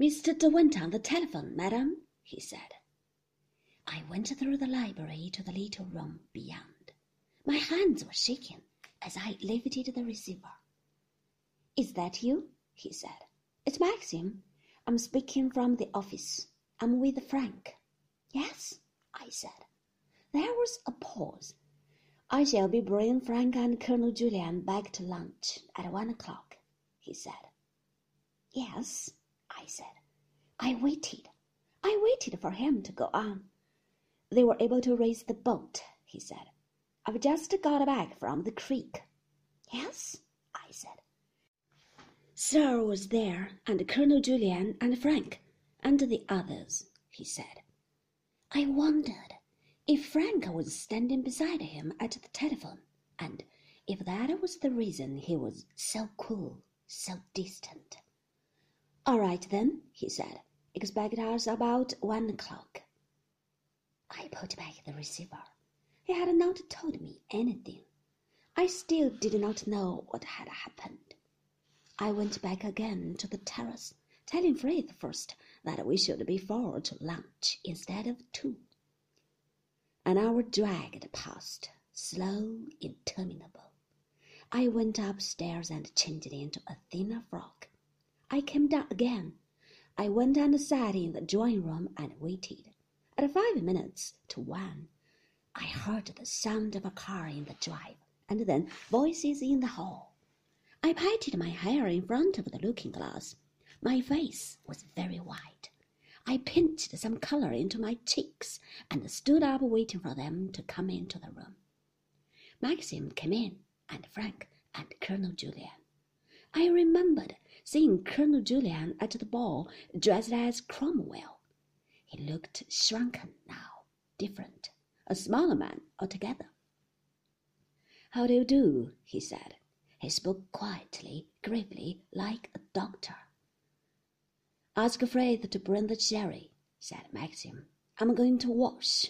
Mr. De Wint on the telephone, madam, he said. I went through the library to the little room beyond. My hands were shaking as I lifted the receiver. Is that you? he said. It's Maxim. I'm speaking from the office. I'm with Frank. Yes, I said. There was a pause. I shall be bringing Frank and Colonel Julyan back to lunch at one o'clock, he said. Yes, I said. I waited. I waited for him to go on. They were able to raise the boat, he said. I've just got back from the creek. Yes, I said. Searle was there, and Colonel Julyan and Frank, and the others, he said. I wondered if Frank was standing beside him at the telephone, and if that was the reason he was so cool, so distant. All right, then, he said. Expect us about one o'clock. I put back the receiver. He had not told me anything. I still did not know what had happened. I went back again to the terrace, telling Frith first that we should be four to lunch instead of two. An hour dragged past, slow, interminable. I went upstairs and changed into a thinner frock. I came down again. I went and sat in the drawing room and waited. At five minutes to one, I heard the sound of a car in the drive, and then voices in the hall. I patted my hair in front of the looking glass. My face was very white. I pinched some color into my cheeks and stood up waiting for them to come into the room. Maxim came in, and Frank and Colonel Julyan. I remembered seeing Colonel Julyan at the ball dressed as Cromwell. He looked shrunken now, different, a smaller man altogether. How do you do? he said. He spoke quietly, gravely, like a doctor. Ask Frith to bring the sherry, said Maxim. I'm going to wash.